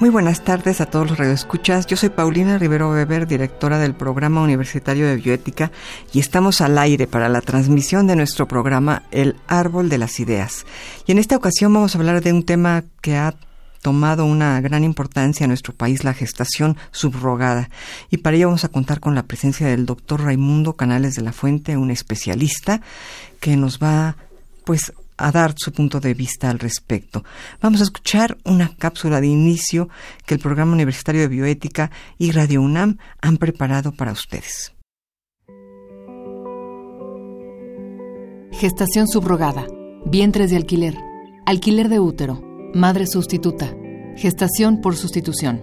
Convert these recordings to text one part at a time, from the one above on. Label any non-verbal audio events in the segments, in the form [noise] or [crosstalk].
Muy buenas tardes a todos los radioescuchas. Yo soy Paulina Rivero Weber, directora del Programa Universitario de Bioética, y estamos al aire para la transmisión de nuestro programa El Árbol de las Ideas. Y en esta ocasión vamos a hablar de un tema que ha tomado una gran importancia en nuestro país, la gestación subrogada. Y para ello vamos a contar con la presencia del doctor Raimundo Canales de la Fuente, un especialista que nos va pues a dar su punto de vista al respecto. Vamos a escuchar una cápsula de inicio que el Programa Universitario de Bioética y Radio UNAM han preparado para ustedes. Gestación subrogada, vientres de alquiler, alquiler de útero, madre sustituta, gestación por sustitución.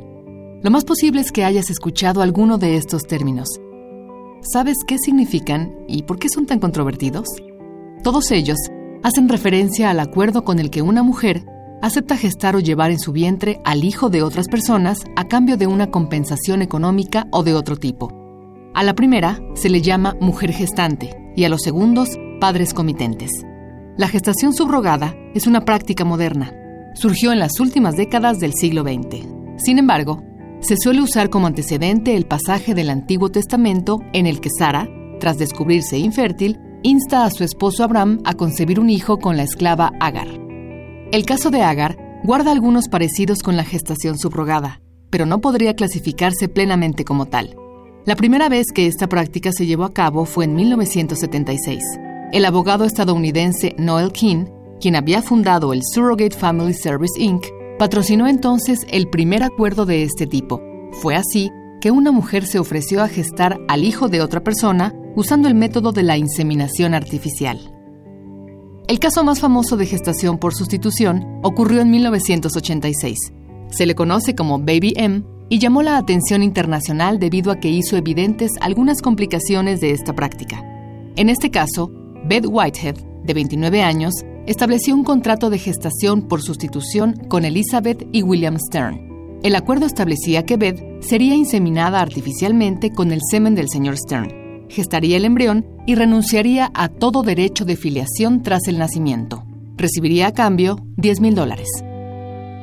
Lo más posible es que hayas escuchado alguno de estos términos. ¿Sabes qué significan y por qué son tan controvertidos? Todos ellos hacen referencia al acuerdo con el que una mujer acepta gestar o llevar en su vientre al hijo de otras personas a cambio de una compensación económica o de otro tipo. A la primera se le llama mujer gestante y a los segundos padres comitentes. La gestación subrogada es una práctica moderna. Surgió en las últimas décadas del siglo XX. Sin embargo, se suele usar como antecedente el pasaje del Antiguo Testamento en el que Sara, tras descubrirse infértil, insta a su esposo Abraham a concebir un hijo con la esclava Agar. El caso de Agar guarda algunos parecidos con la gestación subrogada, pero no podría clasificarse plenamente como tal. La primera vez que esta práctica se llevó a cabo fue en 1976. El abogado estadounidense Noel King, quien había fundado el Surrogate Family Service Inc., patrocinó entonces el primer acuerdo de este tipo. Fue así que una mujer se ofreció a gestar al hijo de otra persona usando el método de la inseminación artificial. El caso más famoso de gestación por sustitución ocurrió en 1986. Se le conoce como Baby M y llamó la atención internacional debido a que hizo evidentes algunas complicaciones de esta práctica. En este caso, Beth Whitehead, de 29 años, estableció un contrato de gestación por sustitución con Elizabeth y William Stern. El acuerdo establecía que Beth sería inseminada artificialmente con el semen del señor Stern gestaría el embrión y renunciaría a todo derecho de filiación tras el nacimiento. Recibiría a cambio 10 mil dólares.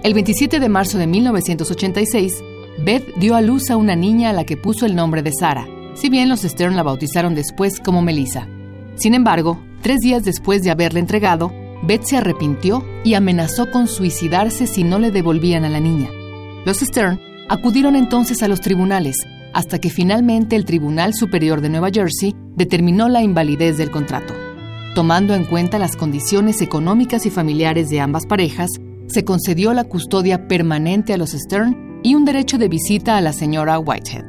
El 27 de marzo de 1986, Beth dio a luz a una niña a la que puso el nombre de Sara, si bien los Stern la bautizaron después como Melissa. Sin embargo, tres días después de haberla entregado, Beth se arrepintió y amenazó con suicidarse si no le devolvían a la niña. Los Stern acudieron entonces a los tribunales, hasta que finalmente el Tribunal Superior de Nueva Jersey determinó la invalidez del contrato. Tomando en cuenta las condiciones económicas y familiares de ambas parejas, se concedió la custodia permanente a los Stern y un derecho de visita a la señora Whitehead.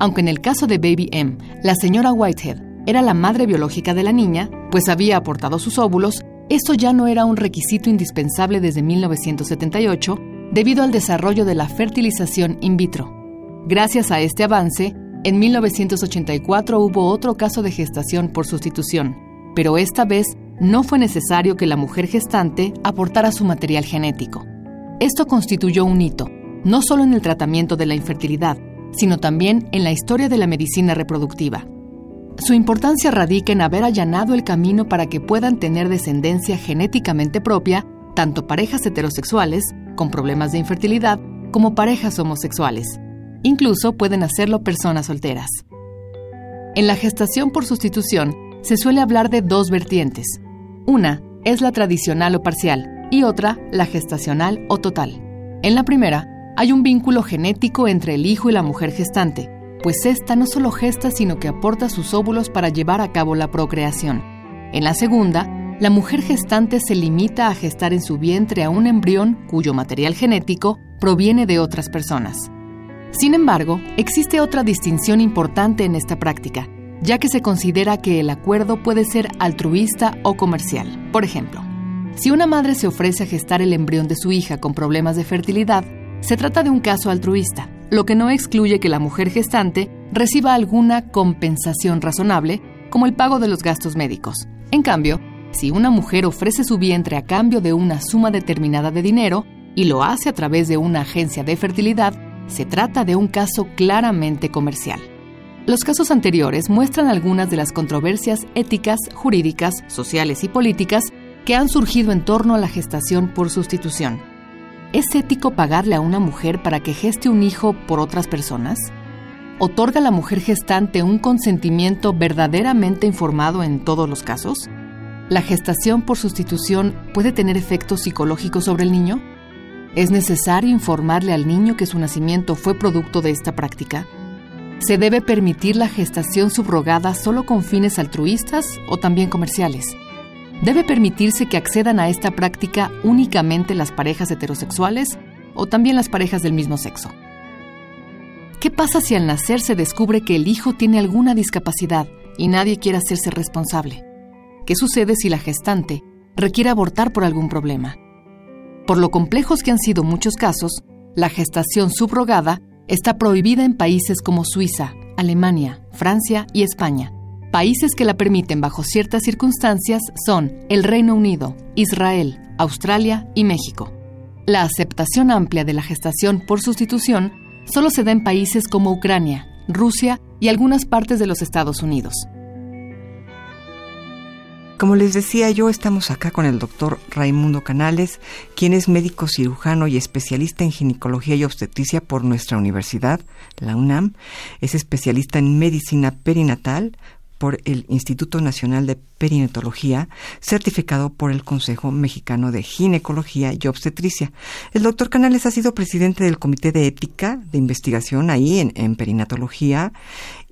Aunque en el caso de Baby M, la señora Whitehead era la madre biológica de la niña, pues había aportado sus óvulos, esto ya no era un requisito indispensable desde 1978 debido al desarrollo de la fertilización in vitro. Gracias a este avance, en 1984 hubo otro caso de gestación por sustitución, pero esta vez no fue necesario que la mujer gestante aportara su material genético. Esto constituyó un hito, no solo en el tratamiento de la infertilidad, sino también en la historia de la medicina reproductiva. Su importancia radica en haber allanado el camino para que puedan tener descendencia genéticamente propia tanto parejas heterosexuales con problemas de infertilidad como parejas homosexuales. Incluso pueden hacerlo personas solteras. En la gestación por sustitución se suele hablar de dos vertientes. Una es la tradicional o parcial y otra la gestacional o total. En la primera, hay un vínculo genético entre el hijo y la mujer gestante, pues ésta no solo gesta sino que aporta sus óvulos para llevar a cabo la procreación. En la segunda, la mujer gestante se limita a gestar en su vientre a un embrión cuyo material genético proviene de otras personas. Sin embargo, existe otra distinción importante en esta práctica, ya que se considera que el acuerdo puede ser altruista o comercial. Por ejemplo, Si una madre se ofrece a gestar el embrión de su hija con problemas de fertilidad, se trata de un caso altruista, lo que no excluye que la mujer gestante reciba alguna compensación razonable, como el pago de los gastos médicos. En cambio, si una mujer ofrece su vientre a cambio de una suma determinada de dinero y lo hace a través de una agencia de fertilidad, se trata de un caso claramente comercial. Los casos anteriores muestran algunas de las controversias éticas, jurídicas, sociales y políticas que han surgido en torno a la gestación por sustitución. ¿Es ético pagarle a una mujer para que geste un hijo por otras personas? ¿Otorga la mujer gestante un consentimiento verdaderamente informado en todos los casos? ¿La gestación por sustitución puede tener efectos psicológicos sobre el niño? ¿Es necesario informarle al niño que su nacimiento fue producto de esta práctica? ¿Se debe permitir la gestación subrogada solo con fines altruistas o también comerciales? ¿Debe permitirse que accedan a esta práctica únicamente las parejas heterosexuales o también las parejas del mismo sexo? ¿Qué pasa si al nacer se descubre que el hijo tiene alguna discapacidad y nadie quiere hacerse responsable? ¿Qué sucede si la gestante requiere abortar por algún problema? Por lo complejos que han sido muchos casos, la gestación subrogada está prohibida en países como Suiza, Alemania, Francia y España. Países que la permiten bajo ciertas circunstancias son el Reino Unido, Israel, Australia y México. La aceptación amplia de la gestación por sustitución solo se da en países como Ucrania, Rusia y algunas partes de los Estados Unidos. Como les decía yo, estamos acá con el doctor Raimundo Canales, quien es médico cirujano y especialista en ginecología y obstetricia por nuestra universidad, la UNAM. Es especialista en medicina perinatal, por el Instituto Nacional de Perinatología, certificado por el Consejo Mexicano de Ginecología y Obstetricia. El doctor Canales ha sido presidente del Comité de Ética de Investigación ahí en, en Perinatología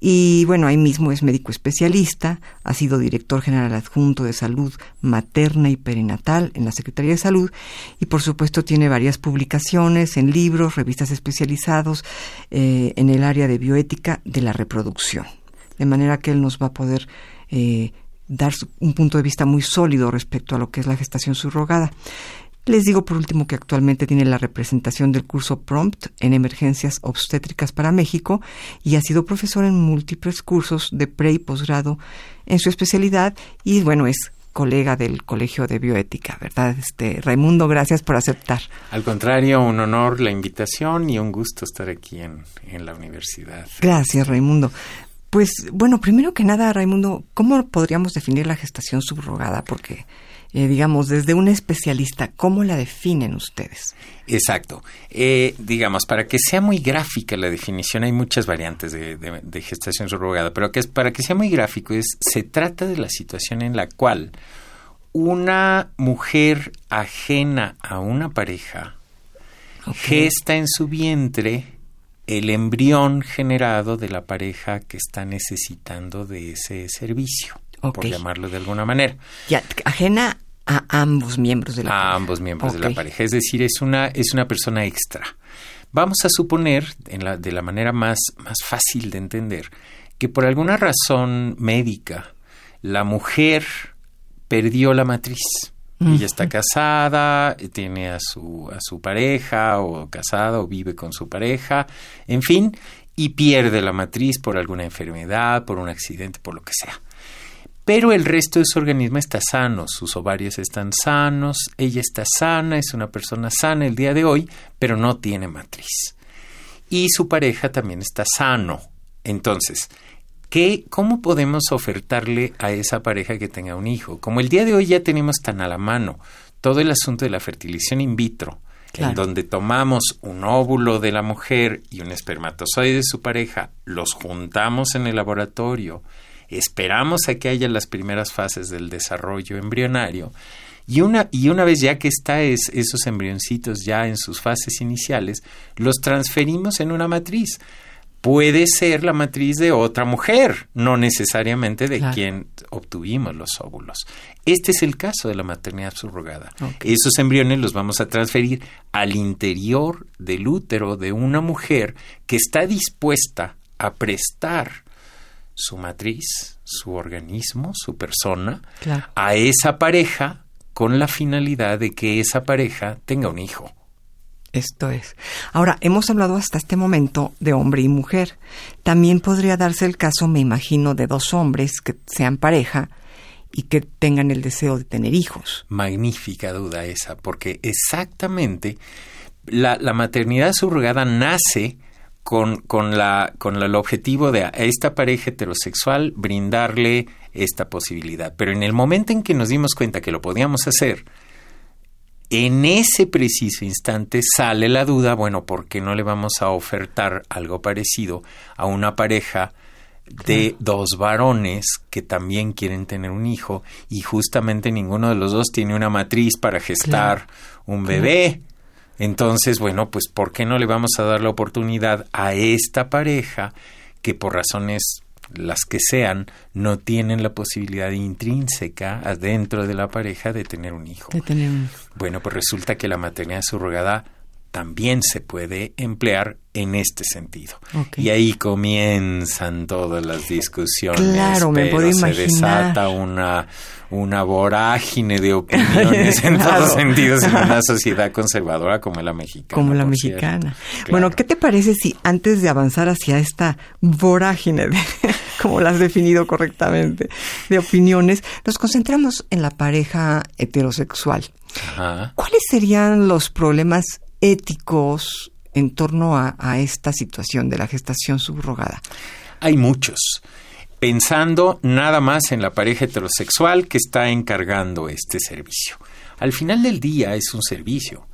y bueno, ahí mismo es médico especialista, ha sido director general adjunto de salud materna y perinatal en la Secretaría de Salud y por supuesto tiene varias publicaciones en libros, revistas especializados eh, en el área de bioética de la reproducción de manera que él nos va a poder eh, dar un punto de vista muy sólido respecto a lo que es la gestación subrogada. Les digo por último que actualmente tiene la representación del curso Prompt en emergencias obstétricas para México y ha sido profesor en múltiples cursos de pre y posgrado en su especialidad y bueno, es colega del Colegio de Bioética, ¿verdad? Este Raimundo, gracias por aceptar. Al contrario, un honor la invitación y un gusto estar aquí en, en la universidad. Gracias, Raimundo. Pues bueno, primero que nada, Raimundo, ¿cómo podríamos definir la gestación subrogada? Porque, eh, digamos, desde un especialista, ¿cómo la definen ustedes? Exacto. Eh, digamos, para que sea muy gráfica la definición, hay muchas variantes de, gestación subrogada, pero que es, para que sea muy gráfico, es, se trata de la situación en la cual una mujer ajena a una pareja gesta en su vientre el embrión generado de la pareja que está necesitando de ese servicio, por llamarlo de alguna manera. Ya, ajena a ambos miembros de la pareja. A ambos miembros de la pareja, es decir, es una, es una persona extra. Vamos a suponer, en la, de la manera más, más fácil de entender, que por alguna razón médica la mujer perdió la matriz ella está casada, tiene a su, a su pareja, o casada, o vive con su pareja, en fin, y pierde la matriz por alguna enfermedad, por un accidente, por lo que sea. Pero el resto de su organismo está sano, sus ovarios están sanos, ella está sana, es una persona sana el día de hoy, pero no tiene matriz. Y su pareja también está sano. Entonces, ¿Cómo podemos ofertarle a esa pareja que tenga un hijo? Como el día de hoy ya tenemos tan a la mano todo el asunto de la fertilización in vitro, en donde tomamos un óvulo de la mujer y un espermatozoide de su pareja, los juntamos en el laboratorio, esperamos a que haya las primeras fases del desarrollo embrionario, y una, y una vez ya que está esos embrioncitos ya en sus fases iniciales, los transferimos en una matriz puede ser la matriz de otra mujer, no necesariamente de quien obtuvimos los óvulos. Este es el caso de la maternidad subrogada. Esos embriones los vamos a transferir al interior del útero de una mujer que está dispuesta a prestar su matriz, su organismo, su persona, a esa pareja con la finalidad de que esa pareja tenga un hijo. Esto es. Ahora, hemos hablado hasta este momento de hombre y mujer. También podría darse el caso, me imagino, de dos hombres que sean pareja y que tengan el deseo de tener hijos. Magnífica duda esa, porque exactamente la, maternidad subrogada nace con, con, la, con el objetivo de a esta pareja heterosexual brindarle esta posibilidad. Pero en el momento en que nos dimos cuenta que lo podíamos hacer, en ese preciso instante sale la duda, bueno, ¿por qué no le vamos a ofertar algo parecido a una pareja de dos varones que también quieren tener un hijo y justamente ninguno de los dos tiene una matriz para gestar un bebé? Entonces, bueno, pues ¿por qué no le vamos a dar la oportunidad a esta pareja que por razones las que sean, no tienen la posibilidad intrínseca adentro de la pareja de tener un hijo. Bueno, pues resulta que la maternidad subrogada también se puede emplear en este sentido. Y ahí comienzan todas las discusiones. Claro, me puedo se desata una, una vorágine de opiniones [laughs] en todos sentidos en una [laughs] sociedad conservadora como la mexicana. Como la mexicana. Bueno, ¿qué te parece si antes de avanzar hacia esta vorágine, de, [laughs] como la has definido correctamente, de opiniones, nos concentramos en la pareja heterosexual? ¿Cuáles serían los problemas éticos en torno a, esta situación de la gestación subrogada? Hay muchos pensando nada más en la pareja heterosexual que está encargando este servicio. Al final del día es un servicio.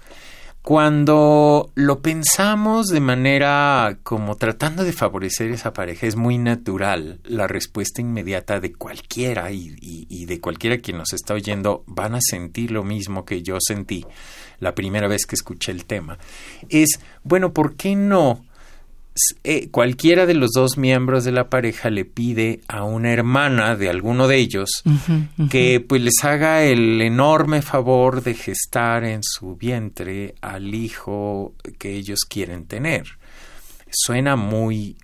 Cuando lo pensamos de manera como tratando de favorecer esa pareja, es muy natural la respuesta inmediata de cualquiera y, de cualquiera quien nos está oyendo van a sentir lo mismo que yo sentí la primera vez que escuché el tema, es, bueno, ¿por qué no? Eh, cualquiera de los dos miembros de la pareja le pide a una hermana de alguno de ellos que pues les haga el enorme favor de gestar en su vientre al hijo que ellos quieren tener. Suena muy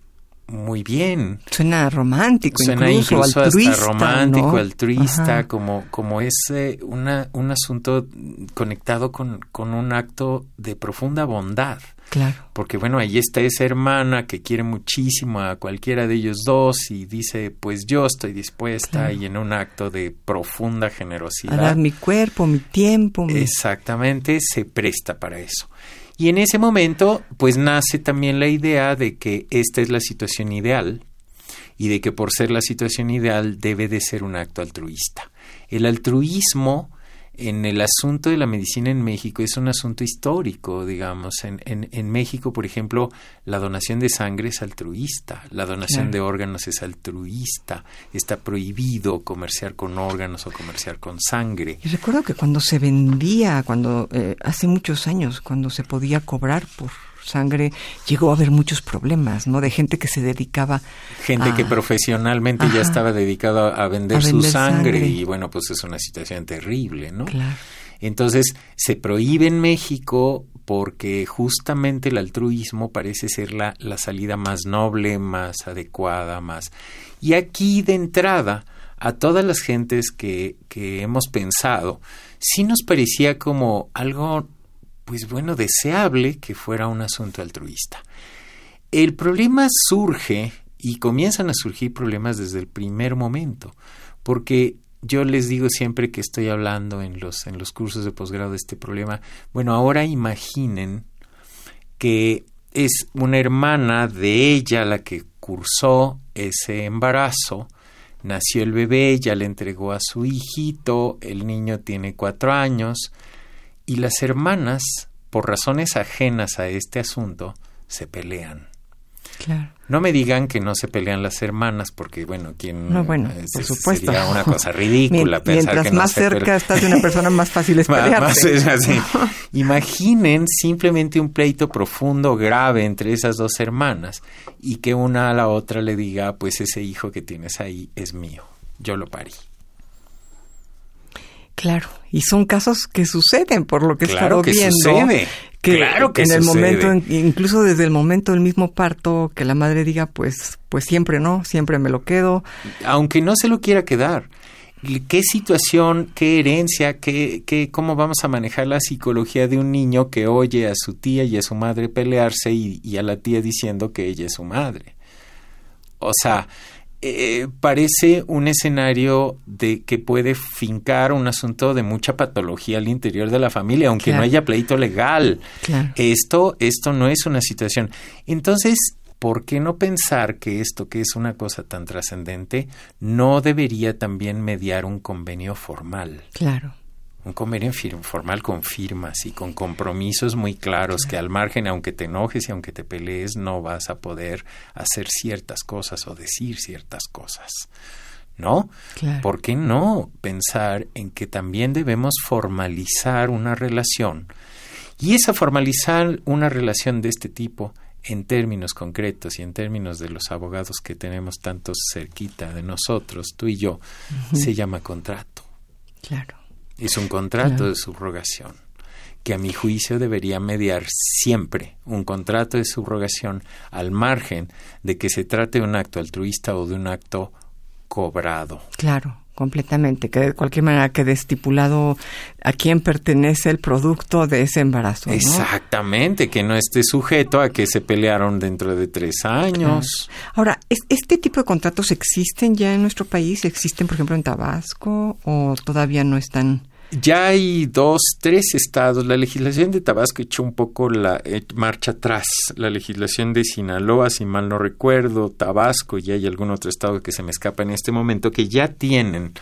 muy bien. Suena romántico, Suena incluso, altruista, hasta romántico, altruista, como, como es una, un asunto conectado con, con un acto de profunda bondad. Claro. Porque bueno, ahí está esa hermana que quiere muchísimo a cualquiera de ellos dos y dice, pues yo estoy dispuesta y en un acto de profunda generosidad. A dar mi cuerpo, mi tiempo. Exactamente, se presta para eso. Y en ese momento, pues nace también la idea de que esta es la situación ideal y de que por ser la situación ideal debe de ser un acto altruista. El altruismo en el asunto de la medicina en México es un asunto histórico, digamos. En, en, México, por ejemplo, la donación de sangre es altruista, la donación de órganos es altruista, está prohibido comerciar con órganos o comerciar con sangre. Y recuerdo que cuando se vendía, cuando eh, hace muchos años, cuando se podía cobrar por sangre, llegó a haber muchos problemas, ¿no? De gente que se dedicaba. Gente que profesionalmente ya estaba dedicado a vender, su sangre, y bueno, pues es una situación terrible, ¿no? Claro. Entonces, se prohíbe en México porque justamente el altruismo parece ser la, la salida más noble, más adecuada, más... Y aquí de entrada, a todas las gentes que, que hemos pensado, sí nos parecía como algo pues bueno, deseable que fuera un asunto altruista. El problema surge y comienzan a surgir problemas desde el primer momento, porque yo les digo siempre que estoy hablando en los, en los cursos de posgrado de este problema, bueno, ahora imaginen que es una hermana de ella la que cursó ese embarazo, nació el bebé, ya le entregó a su hijito, el niño tiene cuatro años, y las hermanas, por razones ajenas a este asunto, se pelean. Claro. No me digan que no se pelean las hermanas, porque bueno, quien no, bueno, por supuesto. sería una cosa ridícula [laughs] pensar Mientras que no más cerca estás de una persona, más fácil es [laughs] pelearte. [laughs] Imaginen simplemente un pleito profundo, grave entre esas dos hermanas y que una a la otra le diga, pues ese hijo que tienes ahí es mío, yo lo parí. Claro, y son casos que suceden por lo que claro que viendo. Sucede. Que claro que en el sucede. momento, incluso desde el momento del mismo parto, que la madre diga, pues, pues siempre no, siempre me lo quedo. Aunque no se lo quiera quedar. qué situación, qué herencia, qué, qué, cómo vamos a manejar la psicología de un niño que oye a su tía y a su madre pelearse y, a la tía diciendo que ella es su madre. O sea, eh, parece un escenario de que puede fincar un asunto de mucha patología al interior de la familia, aunque no haya pleito legal. Esto, esto no es una situación. Entonces, ¿por qué no pensar que esto, que es una cosa tan trascendente, no debería también mediar un convenio formal? Claro. Un convenio formal con firmas y con compromisos muy claros que al margen, aunque te enojes y aunque te pelees, no vas a poder hacer ciertas cosas o decir ciertas cosas. ¿no? ¿Por qué no pensar en que también debemos formalizar una relación? Y esa formalizar una relación de este tipo en términos concretos y en términos de los abogados que tenemos tantos cerquita de nosotros, tú y yo, se llama contrato. Claro. Es un contrato de subrogación que a mi juicio debería mediar siempre un contrato de subrogación al margen de que se trate de un acto altruista o de un acto cobrado. Claro completamente, que de cualquier manera quede estipulado a quién pertenece el producto de ese embarazo. Exactamente, que no esté sujeto a que se pelearon dentro de tres años. Ahora, ¿este tipo de contratos existen ya en nuestro país? ¿Existen, por ejemplo, en Tabasco o todavía no están? Ya hay dos, tres estados. La legislación de Tabasco echó un poco la eh, marcha atrás. La legislación de Sinaloa, si mal no recuerdo, Tabasco y hay algún otro estado que se me escapa en este momento que ya tienen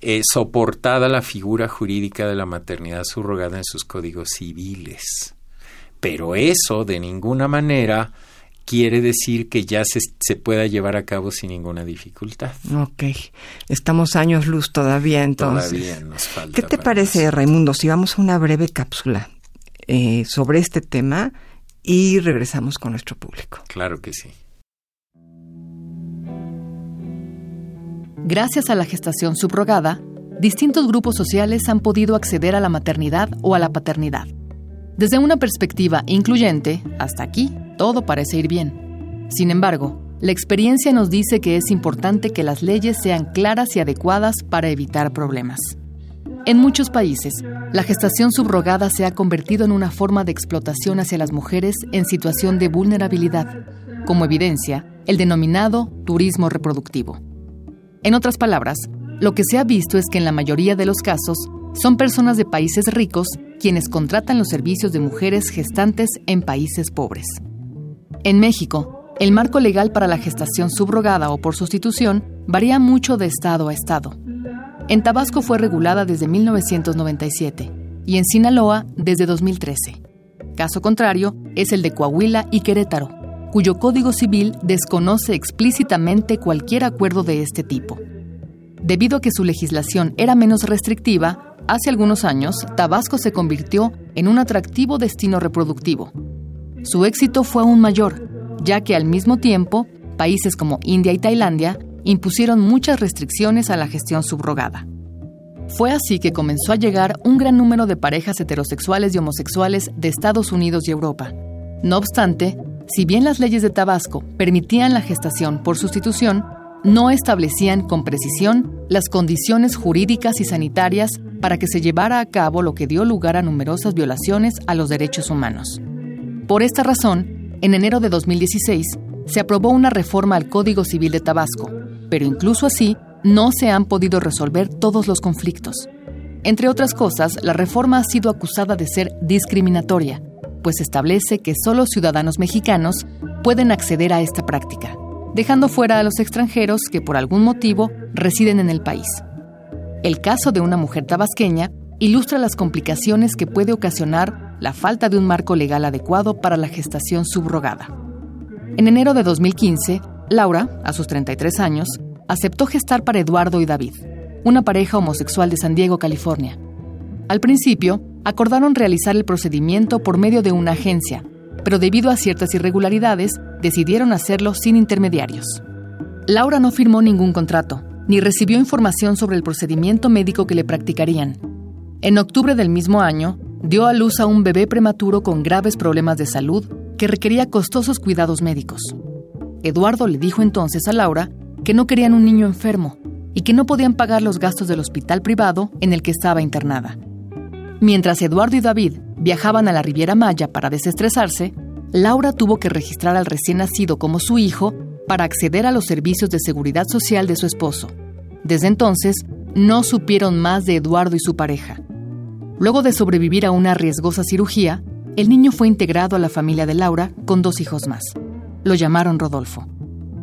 eh, soportada la figura jurídica de la maternidad subrogada en sus códigos civiles. Pero eso de ninguna manera quiere decir que ya se, se, pueda llevar a cabo sin ninguna dificultad. Ok, estamos años luz todavía entonces. Todavía nos falta. ¿Qué te parece, Raimundo, si vamos a una breve cápsula eh, sobre este tema y regresamos con nuestro público? Claro que sí. Gracias a la gestación subrogada, distintos grupos sociales han podido acceder a la maternidad o a la paternidad. Desde una perspectiva incluyente, hasta aquí todo parece ir bien. Sin embargo, la experiencia nos dice que es importante que las leyes sean claras y adecuadas para evitar problemas. En muchos países, la gestación subrogada se ha convertido en una forma de explotación hacia las mujeres en situación de vulnerabilidad, como evidencia el denominado turismo reproductivo. En otras palabras, lo que se ha visto es que en la mayoría de los casos son personas de países ricos quienes contratan los servicios de mujeres gestantes en países pobres. En México, el marco legal para la gestación subrogada o por sustitución varía mucho de estado a estado. En Tabasco fue regulada desde 1997 y en Sinaloa desde 2013. Caso contrario es el de Coahuila y Querétaro, cuyo Código Civil desconoce explícitamente cualquier acuerdo de este tipo. Debido a que su legislación era menos restrictiva, Hace algunos años, Tabasco se convirtió en un atractivo destino reproductivo. Su éxito fue aún mayor, ya que al mismo tiempo, países como India y Tailandia impusieron muchas restricciones a la gestión subrogada. Fue así que comenzó a llegar un gran número de parejas heterosexuales y homosexuales de Estados Unidos y Europa. No obstante, si bien las leyes de Tabasco permitían la gestación por sustitución, no establecían con precisión las condiciones jurídicas y sanitarias para que se llevara a cabo lo que dio lugar a numerosas violaciones a los derechos humanos. Por esta razón, en enero de 2016 se aprobó una reforma al Código Civil de Tabasco, pero incluso así no se han podido resolver todos los conflictos. Entre otras cosas, la reforma ha sido acusada de ser discriminatoria, pues establece que solo ciudadanos mexicanos pueden acceder a esta práctica, dejando fuera a los extranjeros que por algún motivo residen en el país. El caso de una mujer tabasqueña ilustra las complicaciones que puede ocasionar la falta de un marco legal adecuado para la gestación subrogada. En enero de 2015, Laura, a sus 33 años, aceptó gestar para Eduardo y David, una pareja homosexual de San Diego, California. Al principio, acordaron realizar el procedimiento por medio de una agencia, pero debido a ciertas irregularidades, decidieron hacerlo sin intermediarios. Laura no firmó ningún contrato, ni recibió información sobre el procedimiento médico que le practicarían. En octubre del mismo año, dio a luz a un bebé prematuro con graves problemas de salud que requería costosos cuidados médicos. Eduardo le dijo entonces a Laura que no querían un niño enfermo y que no podían pagar los gastos del hospital privado en el que estaba internada. Mientras Eduardo y David viajaban a la Riviera Maya para desestresarse, Laura tuvo que registrar al recién nacido como su hijo para acceder a los servicios de seguridad social de su esposo. Desde entonces, no supieron más de Eduardo y su pareja. Luego de sobrevivir a una riesgosa cirugía, el niño fue integrado a la familia de Laura con dos hijos más. Lo llamaron Rodolfo.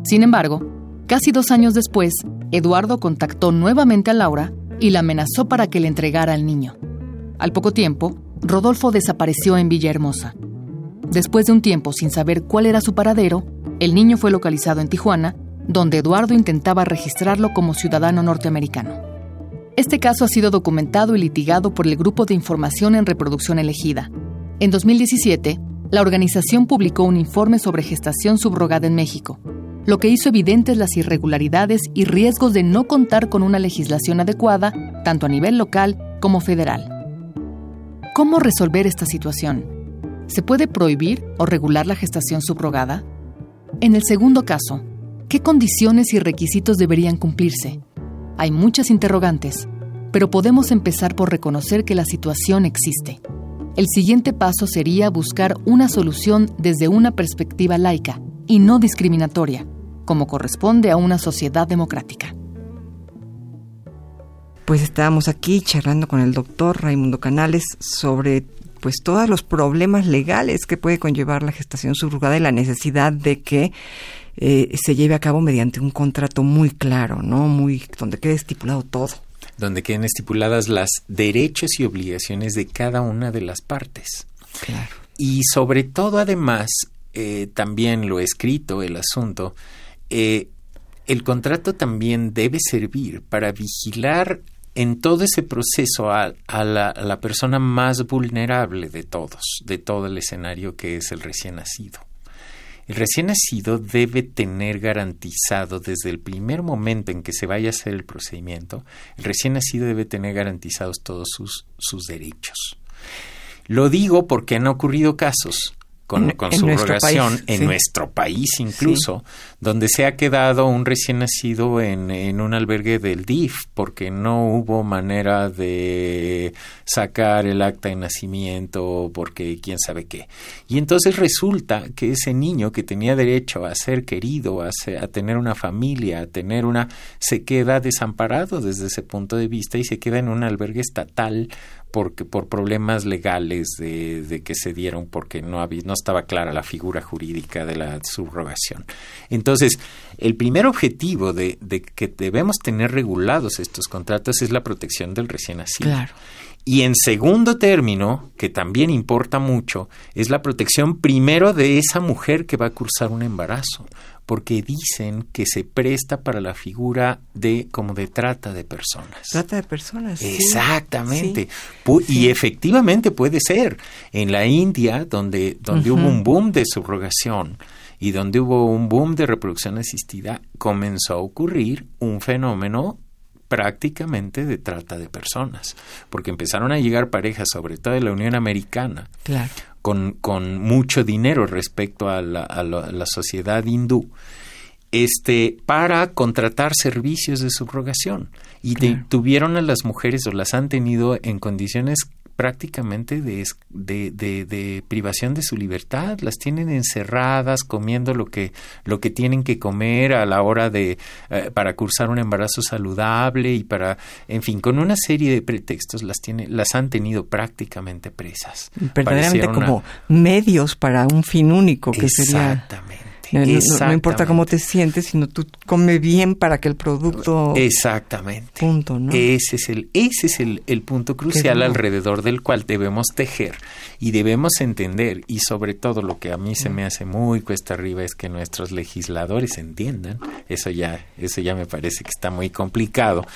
Sin embargo, casi dos años después, Eduardo contactó nuevamente a Laura y la amenazó para que le entregara al niño. Al poco tiempo, Rodolfo desapareció en Villahermosa. Después de un tiempo sin saber cuál era su paradero, el niño fue localizado en Tijuana, donde Eduardo intentaba registrarlo como ciudadano norteamericano. Este caso ha sido documentado y litigado por el Grupo de Información en Reproducción Elegida. En 2017, la organización publicó un informe sobre gestación subrogada en México, lo que hizo evidentes las irregularidades y riesgos de no contar con una legislación adecuada, tanto a nivel local como federal. ¿Cómo resolver esta situación? ¿Se puede prohibir o regular la gestación subrogada? En el segundo caso, ¿qué condiciones y requisitos deberían cumplirse? Hay muchas interrogantes, pero podemos empezar por reconocer que la situación existe. El siguiente paso sería buscar una solución desde una perspectiva laica y no discriminatoria, como corresponde a una sociedad democrática. Pues estábamos aquí charlando con el doctor Raimundo Canales sobre pues todos los problemas legales que puede conllevar la gestación subrogada y la necesidad de que eh, se lleve a cabo mediante un contrato muy claro, ¿no? Muy donde quede estipulado todo. Donde queden estipuladas las derechos y obligaciones de cada una de las partes. Claro. Y sobre todo, además, eh, también lo he escrito el asunto, eh, el contrato también debe servir para vigilar en todo ese proceso a, la, persona más vulnerable de todos, de todo el escenario que es el recién nacido. El recién nacido debe tener garantizado desde el primer momento en que se vaya a hacer el procedimiento, el recién nacido debe tener garantizados todos sus, sus derechos. Lo digo porque han ocurrido casos con, con en subrogación en nuestro país incluso, donde se ha quedado un recién nacido en, en, un albergue del DIF porque no hubo manera de sacar el acta de nacimiento porque quién sabe qué. Y entonces resulta que ese niño que tenía derecho a ser querido, a, a tener una familia, a tener una, se queda desamparado desde ese punto de vista y se queda en un albergue estatal porque por problemas legales de, que se dieron porque no había, no estaba clara la figura jurídica de la subrogación. Entonces, el primer objetivo de, de, que debemos tener regulados estos contratos es la protección del recién nacido. Claro. Y en segundo término, que también importa mucho, es la protección primero de esa mujer que va a cursar un embarazo, porque dicen que se presta para la figura de como de trata de personas. Trata de personas. Exactamente. Y efectivamente puede ser. En la India, donde, donde hubo un boom de subrogación y donde hubo un boom de reproducción asistida, comenzó a ocurrir un fenómeno prácticamente de trata de personas, porque empezaron a llegar parejas, sobre todo de la Unión Americana, con, con, mucho dinero respecto a la, a la, sociedad hindú, este, para contratar servicios de subrogación. Y tuvieron a las mujeres o las han tenido en condiciones prácticamente de, de, de, privación de su libertad, las tienen encerradas comiendo lo que, lo que tienen que comer a la hora de eh, para cursar un embarazo saludable y para, en fin, con una serie de pretextos las tiene, las han tenido prácticamente presas. Verdaderamente como medios para un fin único que Exactamente. sería no, importa cómo te sientes, sino tú come bien para que el producto... Exactamente. Punto, ¿no? Ese es el, ese es el, el punto crucial alrededor del cual debemos tejer y debemos entender y sobre todo lo que a mí se me hace muy cuesta arriba es que nuestros legisladores entiendan, eso ya, eso ya me parece que está muy complicado,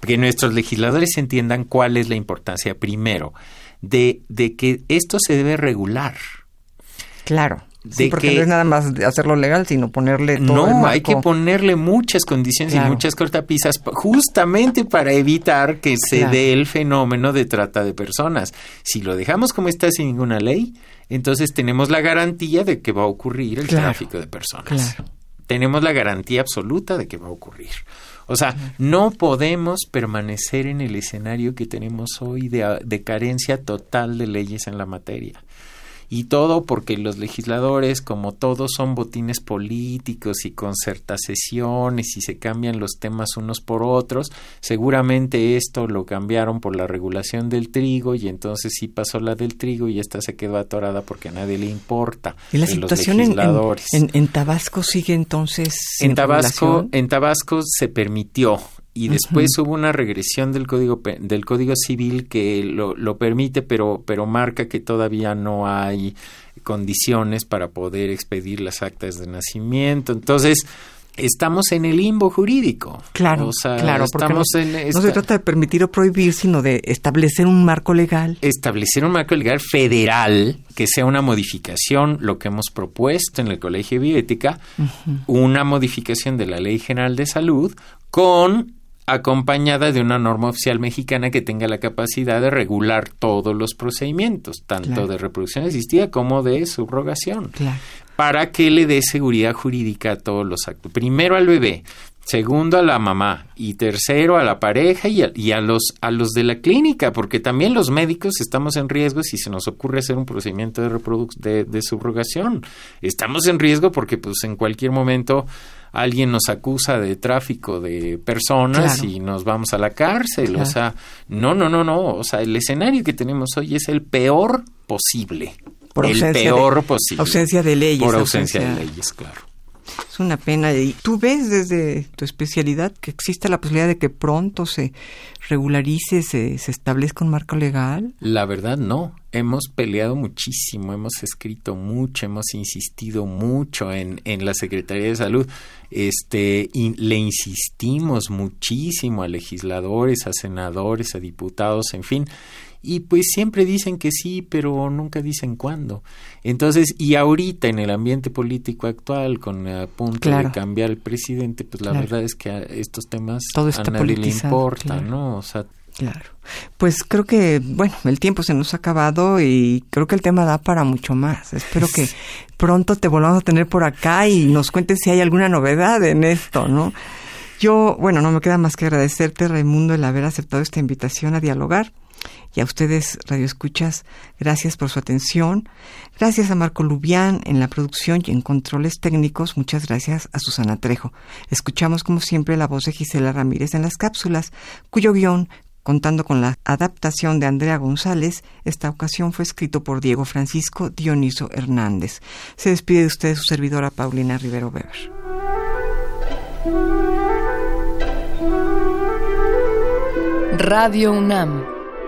que nuestros legisladores entiendan cuál es la importancia primero de, de que esto se debe regular. Claro. Sí, porque no es nada más hacerlo legal, sino ponerle todo No, hay que ponerle muchas condiciones y muchas cortapisas justamente para evitar que se dé el fenómeno de trata de personas. Si lo dejamos como está sin ninguna ley, entonces tenemos la garantía de que va a ocurrir el tráfico de personas. Tenemos la garantía absoluta de que va a ocurrir. O sea, no podemos permanecer en el escenario que tenemos hoy de carencia total de leyes en la materia y todo porque los legisladores, como todos, son botines políticos y concerta sesiones y se cambian los temas unos por otros. Seguramente esto lo cambiaron por la regulación del trigo y entonces sí pasó la del trigo y esta se quedó atorada porque a nadie le importa. ¿Y la situación en, Tabasco sigue entonces? en Tabasco, en Tabasco se permitió y después hubo una regresión del código del código civil que lo, lo, permite pero pero marca que todavía no hay condiciones para poder expedir las actas de nacimiento. Entonces estamos en el limbo jurídico. Claro claro estamos no, en no se trata de permitir o prohibir sino de establecer un marco legal. Establecer un marco legal federal que sea una modificación lo que hemos propuesto en el colegio de bioética una modificación de la ley general de salud con acompañada de una norma oficial mexicana que tenga la capacidad de regular todos los procedimientos, tanto de reproducción asistida como de subrogación, para que le dé seguridad jurídica a todos los actos. Primero al bebé, segundo a la mamá y tercero a la pareja y a, los a los de la clínica porque también los médicos estamos en riesgo si se nos ocurre hacer un procedimiento de, de subrogación estamos en riesgo porque pues en cualquier momento alguien nos acusa de tráfico de personas y nos vamos a la cárcel. O sea, no, no, no, no. O sea, el escenario que tenemos hoy es el peor posible. Por el peor posible. Ausencia de leyes. Por ausencia, de leyes, claro. Es una pena. ¿Y tú ves desde tu especialidad que existe la posibilidad de que pronto se regularice, se, se establezca un marco legal? La verdad, no. Hemos peleado muchísimo, hemos escrito mucho, hemos insistido mucho en, en la Secretaría de Salud. Este, le insistimos muchísimo a legisladores, a senadores, a diputados, en fin y pues siempre dicen que sí, pero nunca dicen cuándo. Entonces, y ahorita en el ambiente político actual, con a punto de cambiar el presidente, pues la verdad es que estos temas a nadie le importa, ¿no? O sea, Claro. Pues creo que, bueno, el tiempo se nos ha acabado y creo que el tema da para mucho más. Espero que [laughs] pronto te volvamos a tener por acá y nos cuentes si hay alguna novedad en esto, ¿no? Yo, bueno, no me queda más que agradecerte, Raimundo, el haber aceptado esta invitación a dialogar. Y a ustedes, Radio Escuchas, gracias por su atención. Gracias a Marco Lubián en la producción y en controles técnicos. Muchas gracias a Susana Trejo. Escuchamos, como siempre, la voz de Gisela Ramírez en las cápsulas, cuyo guion, contando con la adaptación de Andrea González, esta ocasión fue escrito por Diego Francisco Dioniso Hernández. Se despide de usted su servidora Paulina Rivero Weber. Radio UNAM